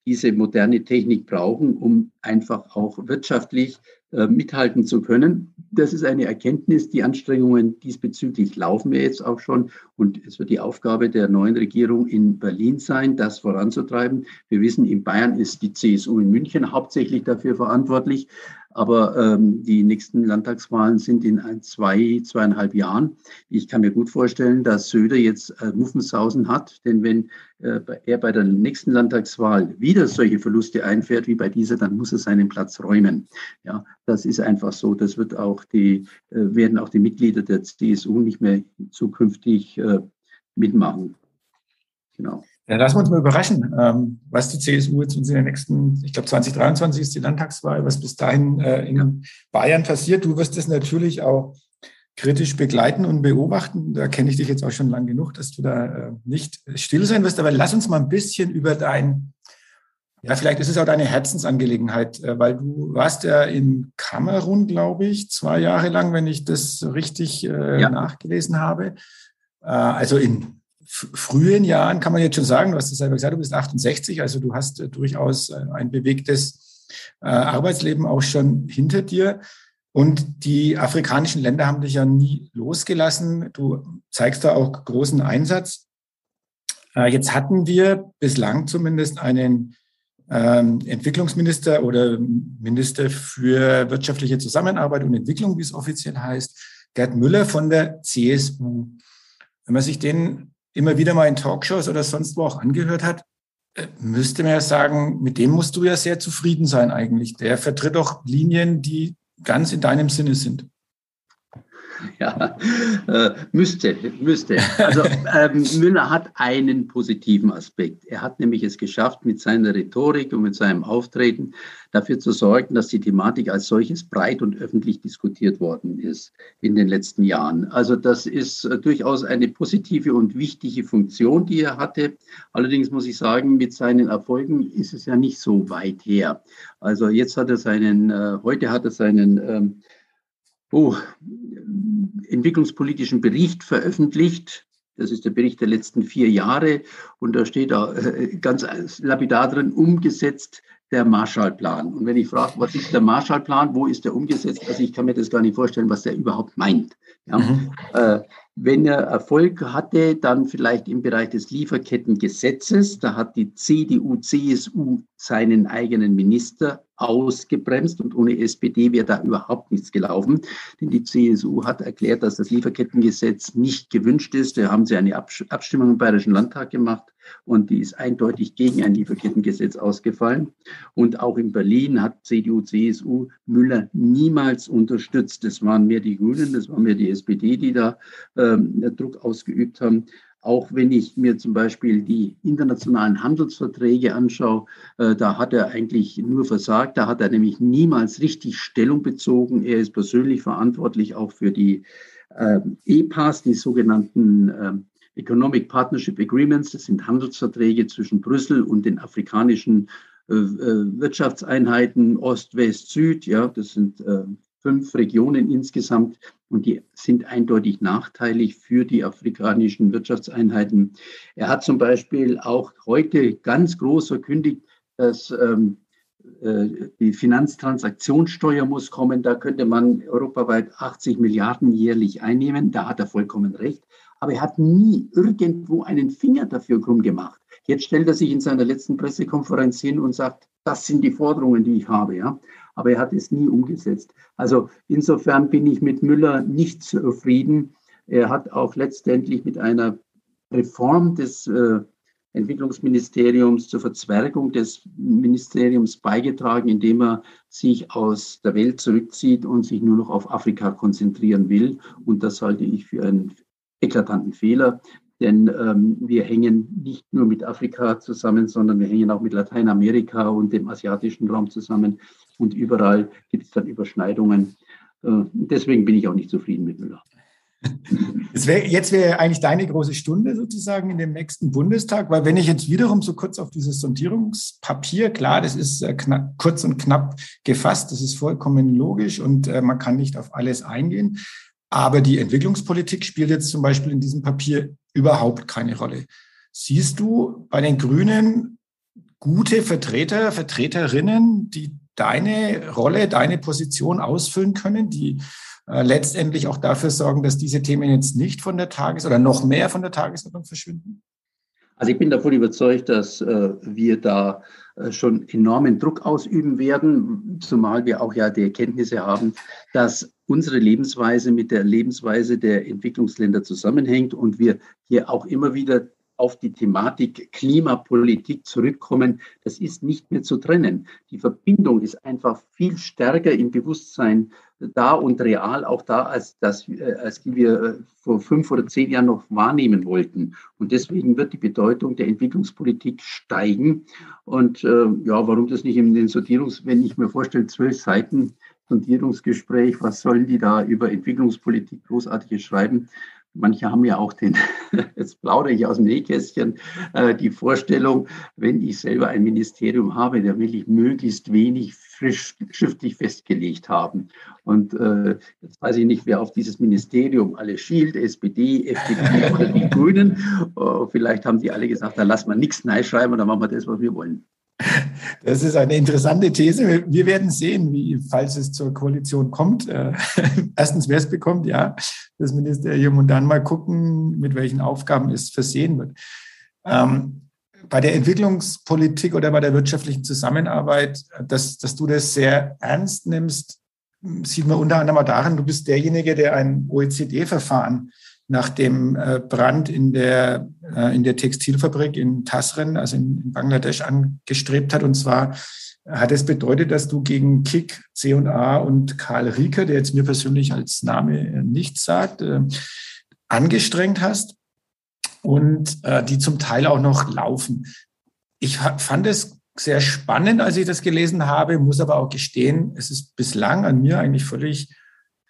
diese moderne Technik brauchen, um einfach auch wirtschaftlich äh, mithalten zu können. Das ist eine Erkenntnis. Die Anstrengungen diesbezüglich laufen wir jetzt auch schon. Und es wird die Aufgabe der neuen Regierung in Berlin sein, das voranzutreiben. Wir wissen, in Bayern ist die CSU in München hauptsächlich dafür verantwortlich. Aber ähm, die nächsten Landtagswahlen sind in ein, zwei, zweieinhalb Jahren. Ich kann mir gut vorstellen, dass Söder jetzt äh, Muffensausen hat. Denn wenn äh, er bei der nächsten Landtagswahl wieder solche Verluste einfährt wie bei dieser, dann muss er seinen Platz räumen. Ja, das ist einfach so. Das wird auch die, äh, werden auch die Mitglieder der CSU nicht mehr zukünftig äh, mitmachen. Genau. Ja, lassen wir uns mal überraschen, ähm, was die CSU jetzt in den nächsten, ich glaube 2023 ist die Landtagswahl, was bis dahin äh, in. Bayern passiert. Du wirst das natürlich auch kritisch begleiten und beobachten. Da kenne ich dich jetzt auch schon lang genug, dass du da äh, nicht still sein wirst. Aber lass uns mal ein bisschen über dein, ja, vielleicht ist es auch deine Herzensangelegenheit, äh, weil du warst ja in Kamerun, glaube ich, zwei Jahre lang, wenn ich das richtig äh, ja. nachgelesen habe. Also in frühen Jahren kann man jetzt schon sagen, du hast es selber gesagt, du bist 68, also du hast äh, durchaus äh, ein bewegtes äh, Arbeitsleben auch schon hinter dir. Und die afrikanischen Länder haben dich ja nie losgelassen. Du zeigst da auch großen Einsatz. Jetzt hatten wir bislang zumindest einen ähm, Entwicklungsminister oder Minister für wirtschaftliche Zusammenarbeit und Entwicklung, wie es offiziell heißt, Gerd Müller von der CSU. Wenn man sich den immer wieder mal in Talkshows oder sonst wo auch angehört hat, äh, müsste man ja sagen, mit dem musst du ja sehr zufrieden sein eigentlich. Der vertritt auch Linien, die ganz in deinem Sinne sind. Ja, äh, müsste, müsste. Also ähm, Müller hat einen positiven Aspekt. Er hat nämlich es geschafft, mit seiner Rhetorik und mit seinem Auftreten dafür zu sorgen, dass die Thematik als solches breit und öffentlich diskutiert worden ist in den letzten Jahren. Also das ist äh, durchaus eine positive und wichtige Funktion, die er hatte. Allerdings muss ich sagen, mit seinen Erfolgen ist es ja nicht so weit her. Also jetzt hat er seinen, äh, heute hat er seinen ähm, oh, entwicklungspolitischen Bericht veröffentlicht. Das ist der Bericht der letzten vier Jahre. Und da steht da äh, ganz lapidar drin, umgesetzt der Marshallplan. Und wenn ich frage, was ist der Marshallplan, wo ist der umgesetzt? Also ich kann mir das gar nicht vorstellen, was der überhaupt meint. Ja? Mhm. Äh, wenn er Erfolg hatte, dann vielleicht im Bereich des Lieferkettengesetzes. Da hat die CDU, CSU seinen eigenen Minister ausgebremst und ohne SPD wäre da überhaupt nichts gelaufen. Denn die CSU hat erklärt, dass das Lieferkettengesetz nicht gewünscht ist. Da haben sie eine Abstimmung im Bayerischen Landtag gemacht und die ist eindeutig gegen ein Lieferkettengesetz ausgefallen. Und auch in Berlin hat CDU, CSU Müller niemals unterstützt. Das waren mehr die Grünen, das war mehr die SPD, die da ähm, Druck ausgeübt haben. Auch wenn ich mir zum Beispiel die internationalen Handelsverträge anschaue, äh, da hat er eigentlich nur versagt. Da hat er nämlich niemals richtig Stellung bezogen. Er ist persönlich verantwortlich auch für die äh, EPAs, die sogenannten äh, Economic Partnership Agreements. Das sind Handelsverträge zwischen Brüssel und den afrikanischen äh, äh, Wirtschaftseinheiten Ost, West, Süd. Ja, das sind fünf Regionen insgesamt und die sind eindeutig nachteilig für die afrikanischen Wirtschaftseinheiten. Er hat zum Beispiel auch heute ganz groß verkündigt, dass ähm, äh, die Finanztransaktionssteuer muss kommen. Da könnte man europaweit 80 Milliarden jährlich einnehmen. Da hat er vollkommen recht. Aber er hat nie irgendwo einen Finger dafür krumm gemacht. Jetzt stellt er sich in seiner letzten Pressekonferenz hin und sagt, das sind die Forderungen, die ich habe. Ja? Aber er hat es nie umgesetzt. Also insofern bin ich mit Müller nicht zufrieden. Er hat auch letztendlich mit einer Reform des äh, Entwicklungsministeriums zur Verzwergung des Ministeriums beigetragen, indem er sich aus der Welt zurückzieht und sich nur noch auf Afrika konzentrieren will. Und das halte ich für einen eklatanten Fehler. Denn ähm, wir hängen nicht nur mit Afrika zusammen, sondern wir hängen auch mit Lateinamerika und dem asiatischen Raum zusammen. Und überall gibt es dann Überschneidungen. Äh, deswegen bin ich auch nicht zufrieden mit Müller. Wär, jetzt wäre eigentlich deine große Stunde sozusagen in dem nächsten Bundestag, weil wenn ich jetzt wiederum so kurz auf dieses Sondierungspapier, klar, das ist äh, knapp, kurz und knapp gefasst, das ist vollkommen logisch und äh, man kann nicht auf alles eingehen. Aber die Entwicklungspolitik spielt jetzt zum Beispiel in diesem Papier überhaupt keine Rolle. Siehst du bei den Grünen gute Vertreter, Vertreterinnen, die deine Rolle, deine Position ausfüllen können, die äh, letztendlich auch dafür sorgen, dass diese Themen jetzt nicht von der Tages- oder noch mehr von der Tagesordnung verschwinden? Also ich bin davon überzeugt, dass äh, wir da äh, schon enormen Druck ausüben werden, zumal wir auch ja die Erkenntnisse haben, dass unsere Lebensweise mit der Lebensweise der Entwicklungsländer zusammenhängt und wir hier auch immer wieder auf die Thematik Klimapolitik zurückkommen, das ist nicht mehr zu trennen. Die Verbindung ist einfach viel stärker im Bewusstsein da und real auch da, als, das, äh, als die wir äh, vor fünf oder zehn Jahren noch wahrnehmen wollten. Und deswegen wird die Bedeutung der Entwicklungspolitik steigen. Und äh, ja, warum das nicht in den Sortierungs, wenn ich mir vorstelle, zwölf Seiten Sondierungsgespräch, was sollen die da über Entwicklungspolitik großartiges schreiben? Manche haben ja auch den, jetzt plaudere ich aus dem Nähkästchen, äh, die Vorstellung, wenn ich selber ein Ministerium habe, dann will ich möglichst wenig frisch schriftlich festgelegt haben. Und äh, jetzt weiß ich nicht, wer auf dieses Ministerium alle schielt, SPD, FDP oder die Grünen. Uh, vielleicht haben die alle gesagt, da lassen wir nichts schreiben und dann machen wir das, was wir wollen. Das ist eine interessante These. Wir werden sehen, wie, falls es zur Koalition kommt, äh, erstens, wer es bekommt, ja, das Ministerium und dann mal gucken, mit welchen Aufgaben es versehen wird. Ähm, bei der Entwicklungspolitik oder bei der wirtschaftlichen Zusammenarbeit, dass, dass du das sehr ernst nimmst, sieht man unter anderem auch darin, du bist derjenige, der ein OECD-Verfahren nach dem äh, Brand in der, äh, in der Textilfabrik in Tasren, also in Bangladesch, angestrebt hat. Und zwar hat es bedeutet, dass du gegen Kik, C&A und Karl Rieker, der jetzt mir persönlich als Name nichts sagt, äh, angestrengt hast und die zum Teil auch noch laufen. Ich fand es sehr spannend, als ich das gelesen habe, muss aber auch gestehen, es ist bislang an mir eigentlich völlig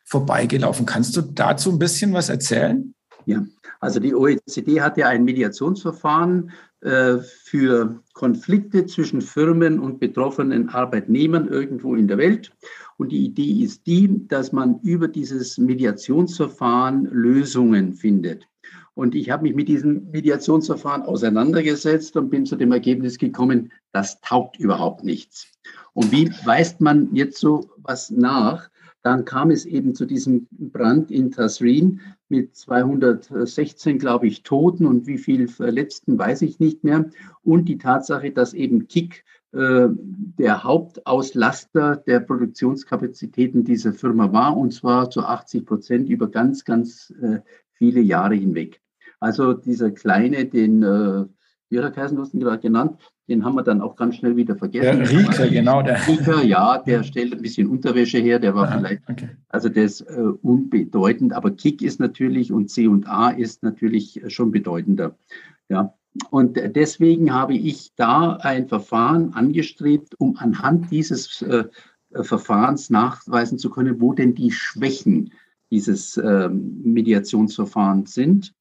vorbeigelaufen. Kannst du dazu ein bisschen was erzählen? Ja, also die OECD hat ja ein Mediationsverfahren äh, für Konflikte zwischen Firmen und betroffenen Arbeitnehmern irgendwo in der Welt. Und die Idee ist die, dass man über dieses Mediationsverfahren Lösungen findet. Und ich habe mich mit diesem Mediationsverfahren auseinandergesetzt und bin zu dem Ergebnis gekommen, das taugt überhaupt nichts. Und wie weist man jetzt so was nach? Dann kam es eben zu diesem Brand in Tasrin mit 216, glaube ich, Toten und wie viel Verletzten, weiß ich nicht mehr. Und die Tatsache, dass eben KIK äh, der Hauptauslaster der Produktionskapazitäten dieser Firma war, und zwar zu 80 Prozent über ganz, ganz äh, viele Jahre hinweg. Also dieser kleine, den, äh, hat er gerade genannt, den haben wir dann auch ganz schnell wieder vergessen. Der Rieker, genau. Der Rieker, ja, der stellt ein bisschen Unterwäsche her, der war Aha, vielleicht, okay. also der ist äh, unbedeutend, aber Kick ist natürlich und C und A ist natürlich schon bedeutender. Ja. Und deswegen habe ich da ein Verfahren angestrebt, um anhand dieses äh, Verfahrens nachweisen zu können, wo denn die Schwächen dieses äh, Mediationsverfahrens sind.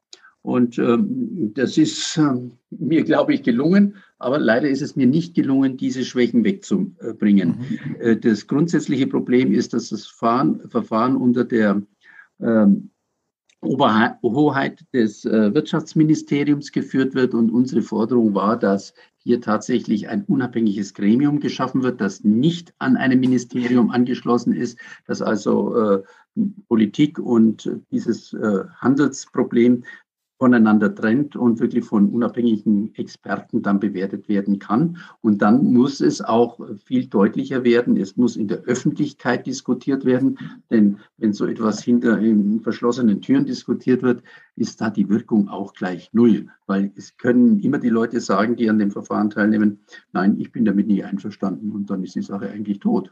Und ähm, das ist äh, mir, glaube ich, gelungen. Aber leider ist es mir nicht gelungen, diese Schwächen wegzubringen. Mhm. Äh, das grundsätzliche Problem ist, dass das Verfahren, Verfahren unter der ähm, Oberhoheit des äh, Wirtschaftsministeriums geführt wird. Und unsere Forderung war, dass hier tatsächlich ein unabhängiges Gremium geschaffen wird, das nicht an einem Ministerium angeschlossen ist, das also äh, Politik und dieses äh, Handelsproblem voneinander trennt und wirklich von unabhängigen Experten dann bewertet werden kann. Und dann muss es auch viel deutlicher werden. Es muss in der Öffentlichkeit diskutiert werden. Denn wenn so etwas hinter in verschlossenen Türen diskutiert wird, ist da die Wirkung auch gleich null. Weil es können immer die Leute sagen, die an dem Verfahren teilnehmen, nein, ich bin damit nicht einverstanden. Und dann ist die Sache eigentlich tot.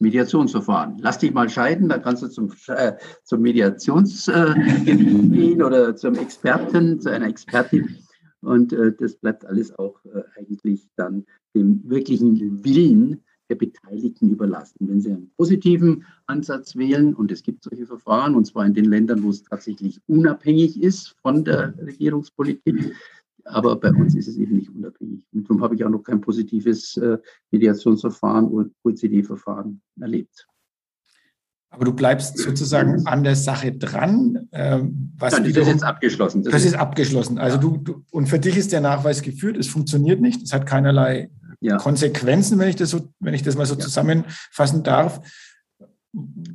Mediationsverfahren. Lass dich mal scheiden, dann kannst du zum, äh, zum Mediationsgericht äh, gehen oder zum Experten, zu einer Expertin. Und äh, das bleibt alles auch äh, eigentlich dann dem wirklichen Willen der Beteiligten überlassen. Wenn sie einen positiven Ansatz wählen, und es gibt solche Verfahren, und zwar in den Ländern, wo es tatsächlich unabhängig ist von der Regierungspolitik, aber bei uns ist es eben nicht unabhängig. Und darum habe ich auch noch kein positives äh, Mediationsverfahren oder OECD-Verfahren erlebt. Aber du bleibst sozusagen an der Sache dran. Ähm, was ja, das wiederum, ist jetzt abgeschlossen. Das, das ist, ist, abgeschlossen. Also ja. du, du, und für dich ist der Nachweis geführt, es funktioniert nicht, es hat keinerlei ja. Konsequenzen, wenn ich das so, wenn ich das mal so zusammenfassen darf.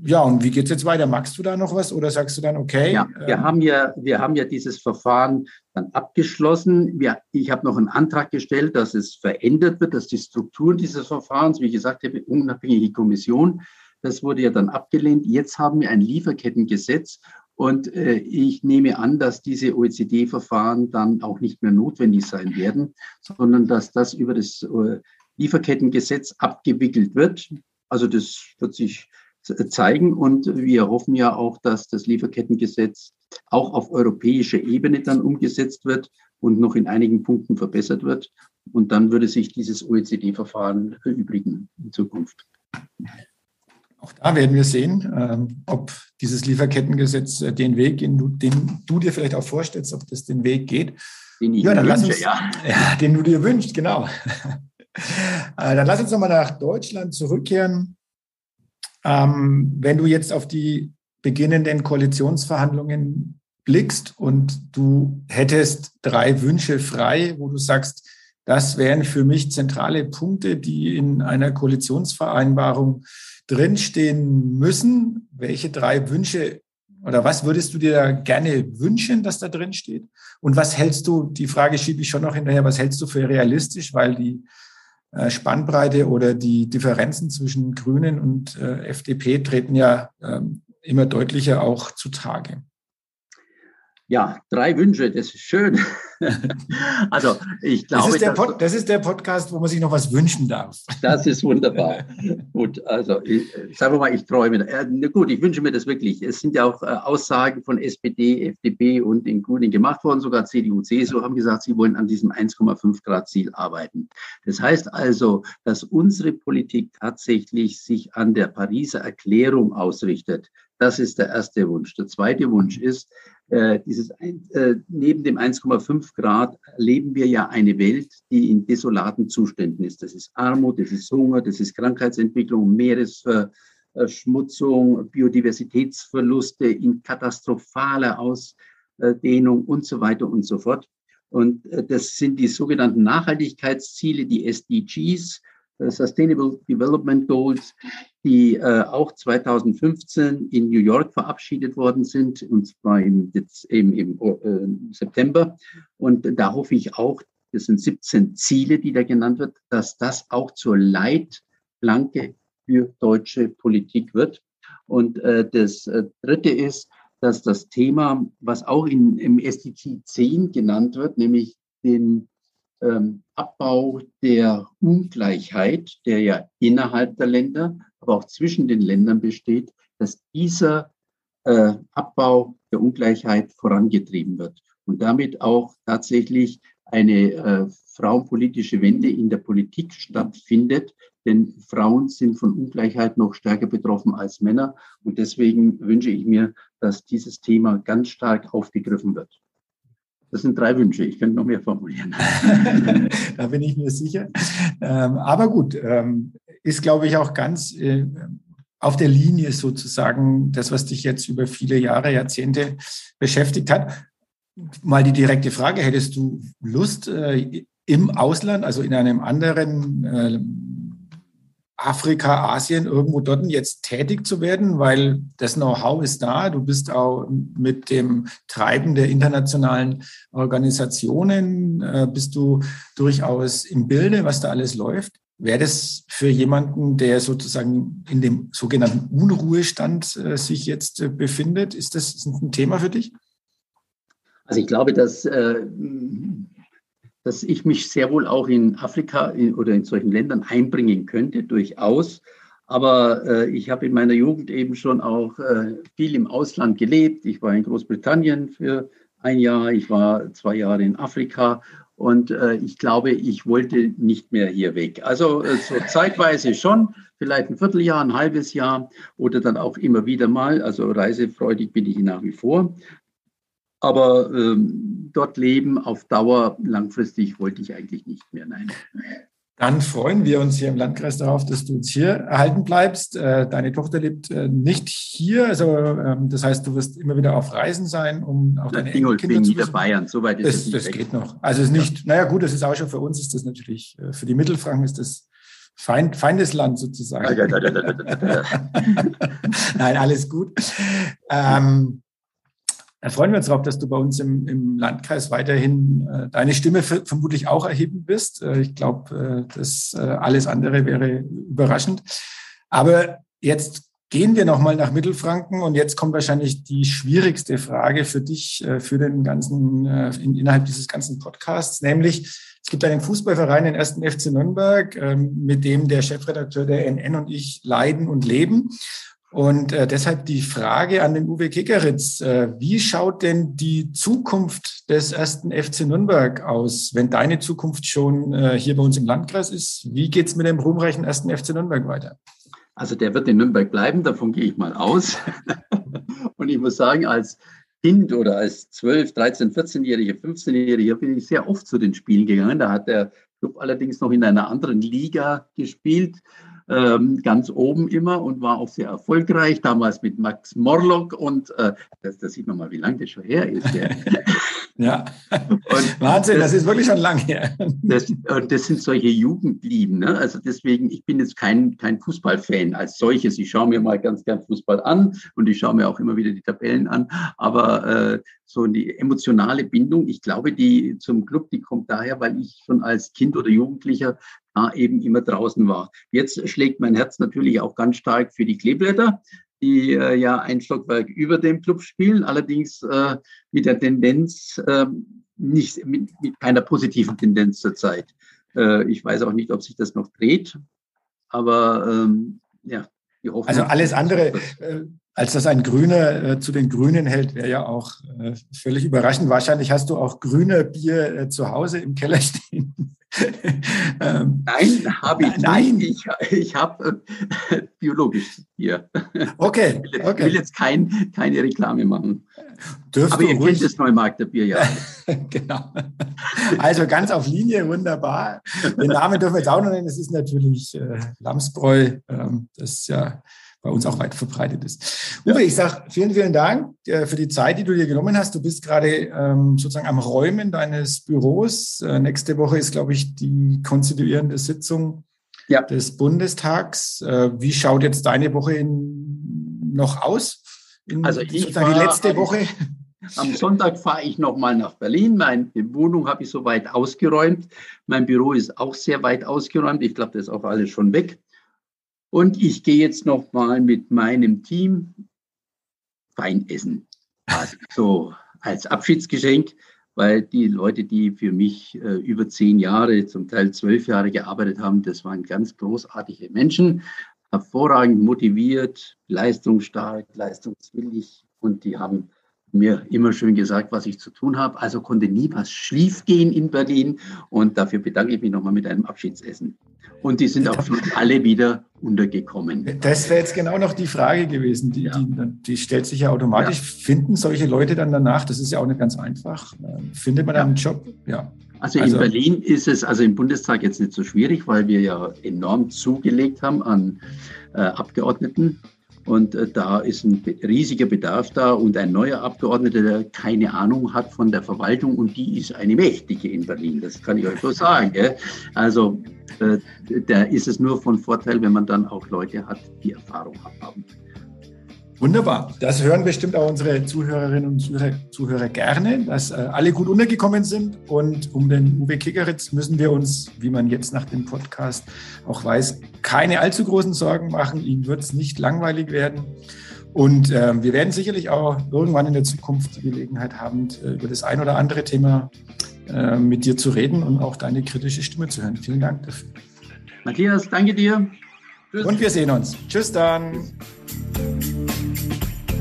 Ja, und wie geht es jetzt weiter? Magst du da noch was oder sagst du dann, okay? Ja, wir, ähm, haben, ja, wir haben ja dieses Verfahren dann abgeschlossen. Wir, ich habe noch einen Antrag gestellt, dass es verändert wird, dass die Struktur dieses Verfahrens, wie gesagt, die unabhängige Kommission, das wurde ja dann abgelehnt. Jetzt haben wir ein Lieferkettengesetz und äh, ich nehme an, dass diese OECD-Verfahren dann auch nicht mehr notwendig sein werden, sondern dass das über das äh, Lieferkettengesetz abgewickelt wird. Also das wird sich zeigen. Und wir hoffen ja auch, dass das Lieferkettengesetz auch auf europäischer Ebene dann umgesetzt wird und noch in einigen Punkten verbessert wird. Und dann würde sich dieses OECD-Verfahren erübrigen in Zukunft. Auch da werden wir sehen, ähm, ob dieses Lieferkettengesetz äh, den Weg, den du, den du, dir vielleicht auch vorstellst, ob das den Weg geht. Den ich ja, dann wünsche, uns, ja. ja. Den du dir wünschst, genau. Äh, dann lass uns nochmal nach Deutschland zurückkehren. Ähm, wenn du jetzt auf die beginnenden Koalitionsverhandlungen blickst und du hättest drei Wünsche frei, wo du sagst, das wären für mich zentrale Punkte, die in einer Koalitionsvereinbarung drinstehen müssen. Welche drei Wünsche oder was würdest du dir gerne wünschen, dass da drin steht? Und was hältst du, die Frage schiebe ich schon noch hinterher, was hältst du für realistisch, weil die Spannbreite oder die Differenzen zwischen Grünen und äh, FDP treten ja ähm, immer deutlicher auch zutage. Ja, drei Wünsche, das ist schön. also ich glaube, das ist, der Pod, das ist der Podcast, wo man sich noch was wünschen darf. Das ist wunderbar. gut, also ich, sagen wir mal, ich träume. Äh, gut, ich wünsche mir das wirklich. Es sind ja auch äh, Aussagen von SPD, FDP und den Grünen gemacht worden. Sogar CDU, CSU haben gesagt, sie wollen an diesem 1,5 Grad Ziel arbeiten. Das heißt also, dass unsere Politik tatsächlich sich an der Pariser Erklärung ausrichtet. Das ist der erste Wunsch. Der zweite Wunsch ist, äh, dieses äh, neben dem 1,5 Grad erleben wir ja eine Welt, die in desolaten Zuständen ist. Das ist Armut, das ist Hunger, das ist Krankheitsentwicklung, Meeresverschmutzung, Biodiversitätsverluste in katastrophaler Ausdehnung und so weiter und so fort. Und äh, das sind die sogenannten Nachhaltigkeitsziele, die SDGs, Sustainable Development Goals, die äh, auch 2015 in New York verabschiedet worden sind, und zwar im, im, im äh, September. Und da hoffe ich auch, das sind 17 Ziele, die da genannt wird, dass das auch zur Leitplanke für deutsche Politik wird. Und äh, das äh, Dritte ist, dass das Thema, was auch in, im SDG 10 genannt wird, nämlich den ähm, Abbau der Ungleichheit, der ja innerhalb der Länder, aber auch zwischen den Ländern besteht, dass dieser äh, Abbau der Ungleichheit vorangetrieben wird und damit auch tatsächlich eine äh, frauenpolitische Wende in der Politik stattfindet, denn Frauen sind von Ungleichheit noch stärker betroffen als Männer. Und deswegen wünsche ich mir, dass dieses Thema ganz stark aufgegriffen wird. Das sind drei Wünsche. Ich könnte noch mehr formulieren. da bin ich mir sicher. Ähm, aber gut, ähm, ist, glaube ich, auch ganz äh, auf der Linie sozusagen das, was dich jetzt über viele Jahre, Jahrzehnte beschäftigt hat. Mal die direkte Frage, hättest du Lust, äh, im Ausland, also in einem anderen äh, Afrika, Asien, irgendwo dort jetzt tätig zu werden, weil das Know-how ist da. Du bist auch mit dem Treiben der internationalen Organisationen, äh, bist du durchaus im Bilde, was da alles läuft. Wäre das für jemanden, der sozusagen in dem sogenannten Unruhestand äh, sich jetzt äh, befindet, ist das ein Thema für dich? Also ich glaube, dass äh, dass ich mich sehr wohl auch in Afrika oder in solchen Ländern einbringen könnte, durchaus. Aber äh, ich habe in meiner Jugend eben schon auch äh, viel im Ausland gelebt. Ich war in Großbritannien für ein Jahr, ich war zwei Jahre in Afrika und äh, ich glaube, ich wollte nicht mehr hier weg. Also äh, so zeitweise schon, vielleicht ein Vierteljahr, ein halbes Jahr oder dann auch immer wieder mal. Also reisefreudig bin ich nach wie vor. Aber ähm, dort leben auf Dauer langfristig wollte ich eigentlich nicht mehr. Nein. Dann freuen wir uns hier im Landkreis darauf, dass du uns hier erhalten bleibst. Äh, deine Tochter lebt äh, nicht hier, also ähm, das heißt, du wirst immer wieder auf Reisen sein, um auch deine Kinder zu Niederbayern, soweit ist das. Das, das geht noch. Also es ist nicht, naja gut, das ist auch schon für uns ist das natürlich, äh, für die Mittelfranken ist das Feind, Feindesland sozusagen. Nein, alles gut. Ähm, da freuen wir uns darauf, dass du bei uns im, im Landkreis weiterhin äh, deine Stimme vermutlich auch erheben bist. Äh, ich glaube, äh, das äh, alles andere wäre überraschend. Aber jetzt gehen wir nochmal nach Mittelfranken und jetzt kommt wahrscheinlich die schwierigste Frage für dich, äh, für den ganzen, äh, in, innerhalb dieses ganzen Podcasts, nämlich es gibt einen Fußballverein, den ersten FC Nürnberg, ähm, mit dem der Chefredakteur der NN und ich leiden und leben. Und äh, deshalb die Frage an den Uwe Kickeritz, äh, wie schaut denn die Zukunft des ersten FC Nürnberg aus, wenn deine Zukunft schon äh, hier bei uns im Landkreis ist? Wie geht's mit dem ruhmreichen ersten FC Nürnberg weiter? Also der wird in Nürnberg bleiben, davon gehe ich mal aus. Und ich muss sagen, als Kind oder als 12, 13, 14-Jähriger, 15-Jähriger bin ich sehr oft zu den Spielen gegangen. Da hat der Club allerdings noch in einer anderen Liga gespielt ähm, ganz oben immer und war auch sehr erfolgreich, damals mit Max Morlock und äh, das, das sieht man mal, wie lange das schon her ist. Ja, ja. Wahnsinn, das, das, ist wirklich schon lang her. Das, und das sind solche Jugendlieben. Ne? Also deswegen, ich bin jetzt kein, kein Fußballfan als solches. Ich schaue mir mal ganz gern Fußball an und ich schaue mir auch immer wieder die Tabellen an. Aber äh, so die emotionale Bindung, ich glaube, die zum Club, die kommt daher, weil ich schon als Kind oder Jugendlicher da eben immer draußen war. Jetzt schlägt mein Herz natürlich auch ganz stark für die Kleeblätter, die äh, ja ein Stockwerk über dem Club spielen, allerdings äh, mit der Tendenz, äh, nicht mit, mit keiner positiven Tendenz zurzeit. Äh, ich weiß auch nicht, ob sich das noch dreht, aber ähm, ja. Also alles andere, als dass ein Grüner äh, zu den Grünen hält, wäre ja auch äh, völlig überraschend. Wahrscheinlich hast du auch grüne Bier äh, zu Hause im Keller stehen. ähm, Nein, habe ich Nein. nicht. Ich, ich habe äh, biologisches Bier. Okay. Ich will, okay. will jetzt kein, keine Reklame machen. Dürfst Aber ihr ruhig... kennt das Neumarkter Bier ja. genau. Also ganz auf Linie, wunderbar. Den Namen dürfen wir jetzt auch noch nennen. Das ist natürlich äh, Lamsbräu. Ähm, das ist ja bei uns auch weit verbreitet ist. Uwe, ich sage vielen, vielen Dank äh, für die Zeit, die du dir genommen hast. Du bist gerade ähm, sozusagen am Räumen deines Büros. Äh, nächste Woche ist, glaube ich, die konstituierende Sitzung ja. des Bundestags. Äh, wie schaut jetzt deine Woche in, noch aus? In, also ich sozusagen die letzte Woche. Am Sonntag fahre ich nochmal nach Berlin. Meine Wohnung habe ich soweit ausgeräumt. Mein Büro ist auch sehr weit ausgeräumt. Ich glaube, das ist auch alles schon weg. Und ich gehe jetzt noch mal mit meinem Team fein essen. Also als Abschiedsgeschenk, weil die Leute, die für mich äh, über zehn Jahre, zum Teil zwölf Jahre gearbeitet haben, das waren ganz großartige Menschen, hervorragend motiviert, leistungsstark, leistungswillig und die haben mir immer schön gesagt, was ich zu tun habe. Also konnte nie was schief gehen in Berlin. Und dafür bedanke ich mich nochmal mit einem Abschiedsessen. Und die sind auch schon alle wieder untergekommen. Das wäre jetzt genau noch die Frage gewesen. Die, ja. die, die, stellt sich ja automatisch. Ja. Finden solche Leute dann danach? Das ist ja auch nicht ganz einfach. Findet man ja. einen Job? Ja. Also, also in Berlin ist es, also im Bundestag jetzt nicht so schwierig, weil wir ja enorm zugelegt haben an äh, Abgeordneten. Und äh, da ist ein riesiger Bedarf da und ein neuer Abgeordneter, der keine Ahnung hat von der Verwaltung und die ist eine mächtige in Berlin. Das kann ich euch so sagen. Also äh, da ist es nur von Vorteil, wenn man dann auch Leute hat, die Erfahrung haben. Wunderbar. Das hören bestimmt auch unsere Zuhörerinnen und Zuhörer gerne, dass äh, alle gut untergekommen sind. Und um den Uwe Kickeritz müssen wir uns, wie man jetzt nach dem Podcast auch weiß, keine allzu großen Sorgen machen. Ihm wird es nicht langweilig werden. Und äh, wir werden sicherlich auch irgendwann in der Zukunft die Gelegenheit haben, äh, über das ein oder andere Thema äh, mit dir zu reden und auch deine kritische Stimme zu hören. Vielen Dank dafür. Matthias, danke dir. Tschüss. Und wir sehen uns. Tschüss dann. Tschüss.